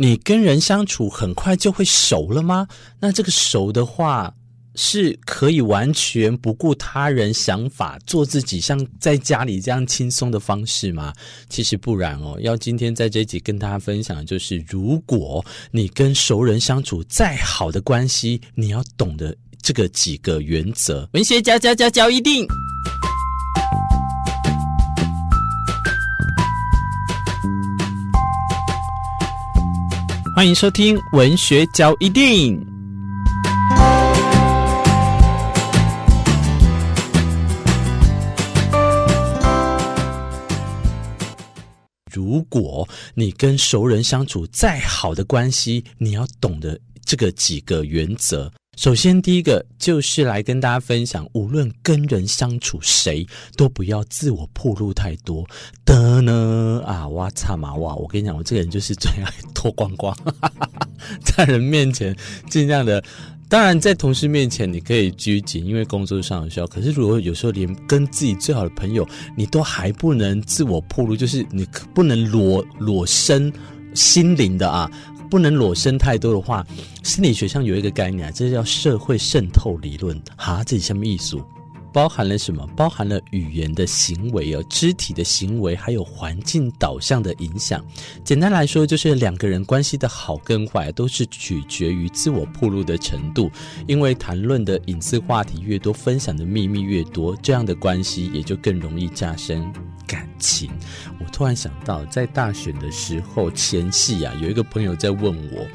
你跟人相处很快就会熟了吗？那这个熟的话，是可以完全不顾他人想法，做自己，像在家里这样轻松的方式吗？其实不然哦。要今天在这集跟大家分享就是，如果你跟熟人相处再好的关系，你要懂得这个几个原则。文学家家家教一定。欢迎收听文学交易电影。如果你跟熟人相处再好的关系，你要懂得这个几个原则。首先，第一个就是来跟大家分享，无论跟人相处，谁都不要自我暴露太多的呢啊！哇擦嘛哇！我跟你讲，我这个人就是最爱脱光光，在人面前尽量的。当然，在同事面前你可以拘谨，因为工作上有需要。可是，如果有时候连跟自己最好的朋友，你都还不能自我暴露，就是你不能裸裸身心灵的啊。不能裸身太多的话，心理学上有一个概念，这叫社会渗透理论。哈，这是什么意思？包含了什么？包含了语言的行为哦，肢体的行为，还有环境导向的影响。简单来说，就是两个人关系的好跟坏，都是取决于自我暴露的程度。因为谈论的隐私话题越多，分享的秘密越多，这样的关系也就更容易加深。感情，我突然想到，在大选的时候前夕啊，有一个朋友在问我，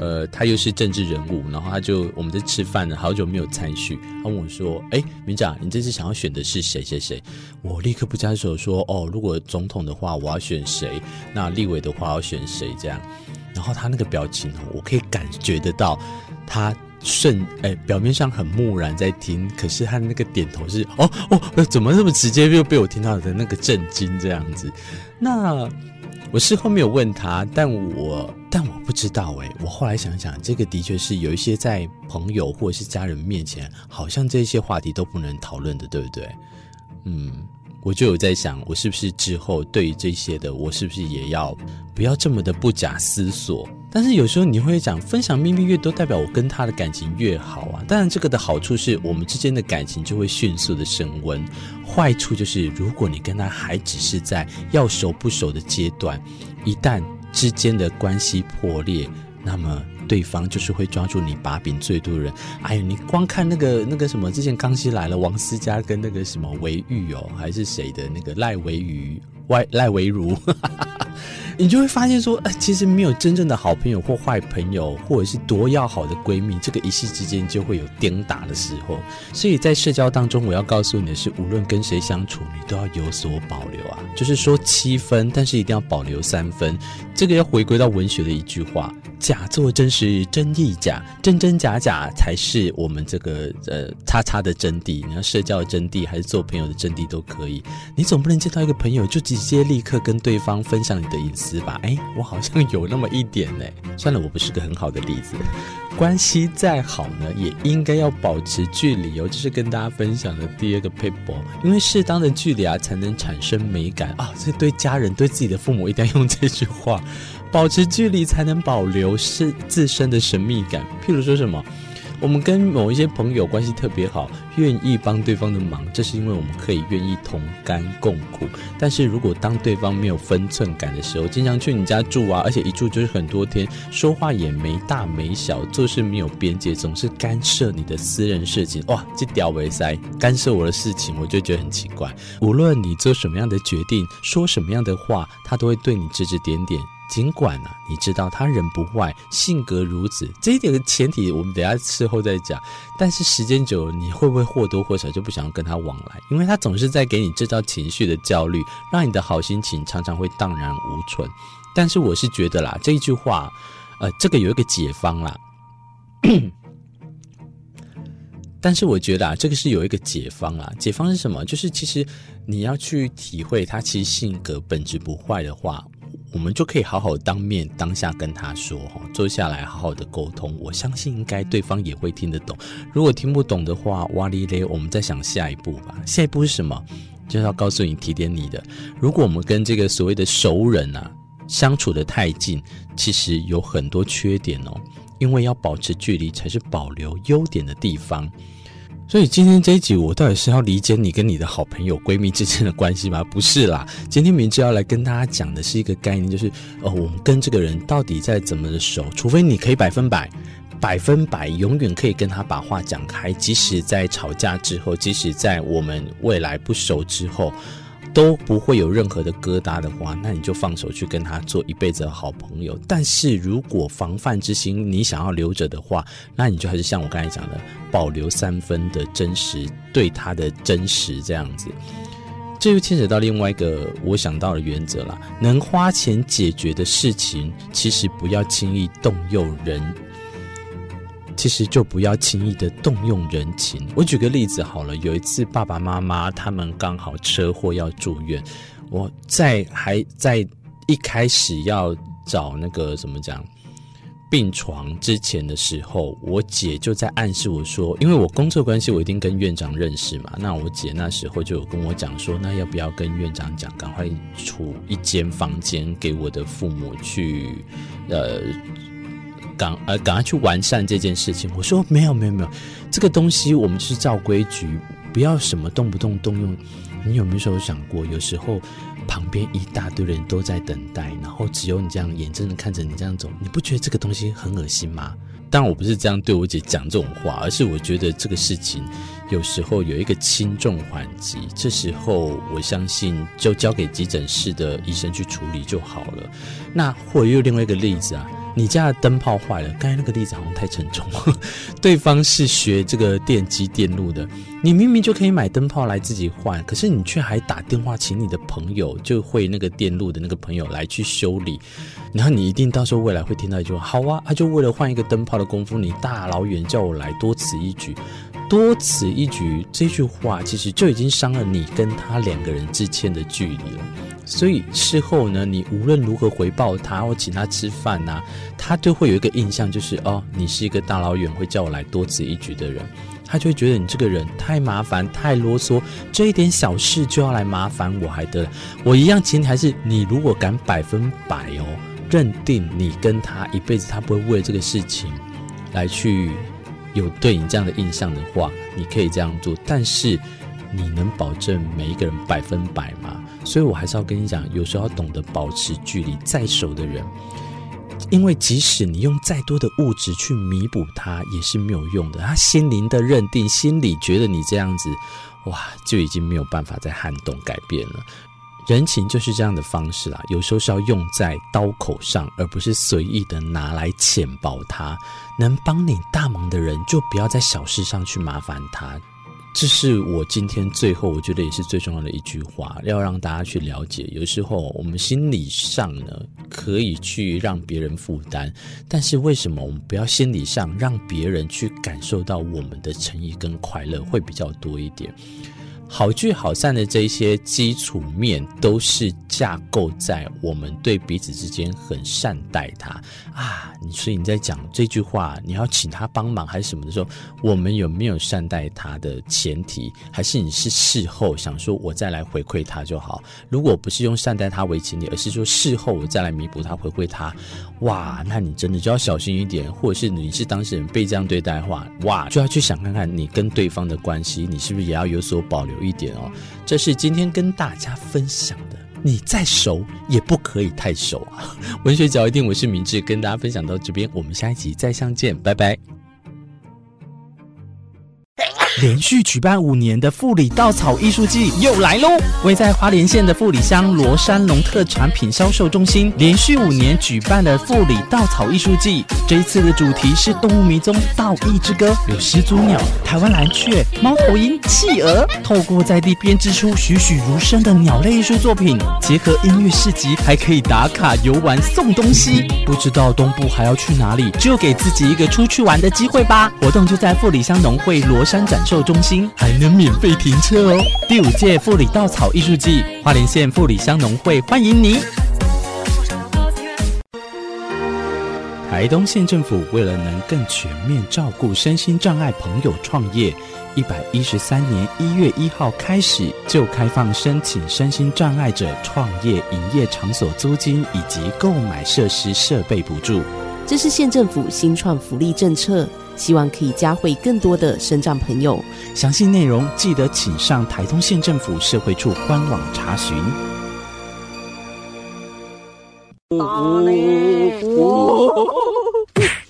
呃，他又是政治人物，然后他就我们在吃饭呢，好久没有参叙，他问我说：“哎，明长，你这次想要选的是谁谁谁？”我立刻不假思索说：“哦，如果总统的话，我要选谁？那立委的话，要选谁？这样。”然后他那个表情，我可以感觉得到他。顺哎，表面上很木然在听，可是他那个点头是哦哦，怎么这么直接又被我听到的那个震惊这样子？那我事后没有问他，但我但我不知道哎，我后来想想，这个的确是有一些在朋友或者是家人面前，好像这些话题都不能讨论的，对不对？嗯。我就有在想，我是不是之后对于这些的，我是不是也要不要这么的不假思索？但是有时候你会讲，分享秘密越多，代表我跟他的感情越好啊。当然，这个的好处是我们之间的感情就会迅速的升温。坏处就是，如果你跟他还只是在要熟不熟的阶段，一旦之间的关系破裂，那么。对方就是会抓住你把柄最多的人。哎呦，你光看那个那个什么，之前康熙来了，王思佳跟那个什么维玉哦，还是谁的那个赖维瑜、赖赖维如。你就会发现说，呃，其实没有真正的好朋友或坏朋友，或者是多要好的闺蜜，这个一夕之间就会有颠打的时候。所以在社交当中，我要告诉你的是，无论跟谁相处，你都要有所保留啊。就是说七分，但是一定要保留三分。这个要回归到文学的一句话：假作真时真亦假，真真假假才是我们这个呃叉叉的真谛。你要社交的真谛，还是做朋友的真谛都可以。你总不能见到一个朋友就直接立刻跟对方分享你的隐私。是吧？哎，我好像有那么一点呢。算了，我不是个很好的例子。关系再好呢，也应该要保持距离哦。这是跟大家分享的第二个撇步，因为适当的距离啊，才能产生美感啊。这对家人、对自己的父母，一定要用这句话：保持距离，才能保留是自身的神秘感。譬如说什么？我们跟某一些朋友关系特别好，愿意帮对方的忙，这是因为我们可以愿意同甘共苦。但是如果当对方没有分寸感的时候，经常去你家住啊，而且一住就是很多天，说话也没大没小，做事没有边界，总是干涉你的私人事情，哇，这屌为塞，干涉我的事情，我就觉得很奇怪。无论你做什么样的决定，说什么样的话，他都会对你指指点点。尽管啊，你知道他人不坏，性格如此，这一点的前提我们等下事后再讲。但是时间久了，你会不会或多或少就不想要跟他往来？因为他总是在给你制造情绪的焦虑，让你的好心情常常会荡然无存。但是我是觉得啦，这一句话，呃，这个有一个解方啦。但是我觉得啊，这个是有一个解方啦。解方是什么？就是其实你要去体会他其实性格本质不坏的话。我们就可以好好当面当下跟他说，坐下来好好的沟通。我相信应该对方也会听得懂。如果听不懂的话，哇哩咧，我们再想下一步吧。下一步是什么？就是要告诉你提点你的。如果我们跟这个所谓的熟人啊，相处得太近，其实有很多缺点哦。因为要保持距离，才是保留优点的地方。所以今天这一集，我到底是要理解你跟你的好朋友、闺蜜之间的关系吗？不是啦，今天明智要来跟大家讲的是一个概念，就是呃，我们跟这个人到底在怎么的熟？除非你可以百分百、百分百永远可以跟他把话讲开，即使在吵架之后，即使在我们未来不熟之后。都不会有任何的疙瘩的话，那你就放手去跟他做一辈子的好朋友。但是如果防范之心你想要留着的话，那你就还是像我刚才讲的，保留三分的真实，对他的真实这样子。这又牵扯到另外一个我想到的原则啦，能花钱解决的事情，其实不要轻易动用人。其实就不要轻易的动用人情。我举个例子好了，有一次爸爸妈妈他们刚好车祸要住院，我在还在一开始要找那个怎么讲病床之前的时候，我姐就在暗示我说，因为我工作关系，我一定跟院长认识嘛。那我姐那时候就有跟我讲说，那要不要跟院长讲，赶快出一间房间给我的父母去，呃。赶呃，赶快去完善这件事情。我说没有没有没有，这个东西我们是照规矩，不要什么动不动动用。你有没有想过，有时候旁边一大堆人都在等待，然后只有你这样眼睁睁看着你这样走，你不觉得这个东西很恶心吗？当然我不是这样对我姐讲这种话，而是我觉得这个事情有时候有一个轻重缓急，这时候我相信就交给急诊室的医生去处理就好了。那或者又另外一个例子啊。你家的灯泡坏了，刚才那个例子好像太沉重。对方是学这个电机电路的，你明明就可以买灯泡来自己换，可是你却还打电话请你的朋友，就会那个电路的那个朋友来去修理。然后你一定到时候未来会听到一句话：好啊，他就为了换一个灯泡的功夫，你大老远叫我来，多此一举。多此一举这句话，其实就已经伤了你跟他两个人之间的距离了。所以事后呢，你无论如何回报他或请他吃饭呐、啊，他都会有一个印象，就是哦，你是一个大老远会叫我来多此一举的人，他就会觉得你这个人太麻烦、太啰嗦，这一点小事就要来麻烦我，还得我一样，前提还是你如果敢百分百哦认定你跟他一辈子，他不会为这个事情来去有对你这样的印象的话，你可以这样做，但是你能保证每一个人百分百吗？所以我还是要跟你讲，有时候要懂得保持距离。再熟的人，因为即使你用再多的物质去弥补他，也是没有用的。他心灵的认定，心里觉得你这样子，哇，就已经没有办法再撼动改变了。人情就是这样的方式啦，有时候是要用在刀口上，而不是随意的拿来浅薄他。能帮你大忙的人，就不要在小事上去麻烦他。这是我今天最后，我觉得也是最重要的一句话，要让大家去了解。有时候我们心理上呢，可以去让别人负担，但是为什么我们不要心理上让别人去感受到我们的诚意跟快乐会比较多一点？好聚好散的这些基础面，都是架构在我们对彼此之间很善待他啊。你所以你在讲这句话，你要请他帮忙还是什么的时候，我们有没有善待他的前提？还是你是事后想说我再来回馈他就好？如果不是用善待他为前提，而是说事后我再来弥补他、回馈他，哇，那你真的就要小心一点。或者是你是当事人被这样对待的话，哇，就要去想看看你跟对方的关系，你是不是也要有所保留。一点哦，这是今天跟大家分享的。你再熟也不可以太熟啊！文学角一定，我是明智，跟大家分享到这边，我们下一集再相见，拜拜。连续举办五年的富里稻草艺术季又来喽！位在花莲县的富里乡罗山农特产品销售中心，连续五年举办的富里稻草艺术季，这一次的主题是动物迷踪稻艺之歌，有始祖鸟、台湾蓝雀、猫头鹰、企鹅，透过在地编织出栩栩如生的鸟类艺术作品，结合音乐市集，还可以打卡游玩送东西。不知道东部还要去哪里，就给自己一个出去玩的机会吧！活动就在富里乡农会罗山展售中心还能免费停车哦！第五届富里稻草艺术季，花莲县富里乡农会欢迎你。台东县政府为了能更全面照顾身心障碍朋友创业，一百一十三年一月一号开始就开放申请身心障碍者创业营业场所租金以及购买设施设备补助。这是县政府新创福利政策，希望可以加惠更多的身障朋友。详细内容记得请上台东县政府社会处官网查询。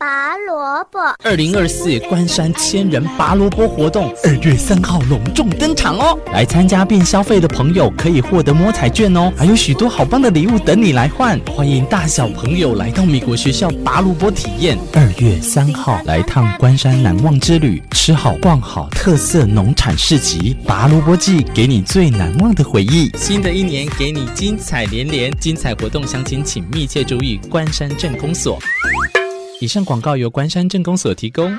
拔萝卜，二零二四关山千人拔萝卜活动，二月三号隆重登场哦！来参加并消费的朋友可以获得摸彩券哦，还有许多好棒的礼物等你来换。欢迎大小朋友来到美国学校拔萝卜体验。二月三号来趟关山难忘之旅，吃好逛好特色农产市集，拔萝卜季给你最难忘的回忆。新的一年给你精彩连连，精彩活动详情请密切注意关山镇公所。以上广告由关山镇公所提供。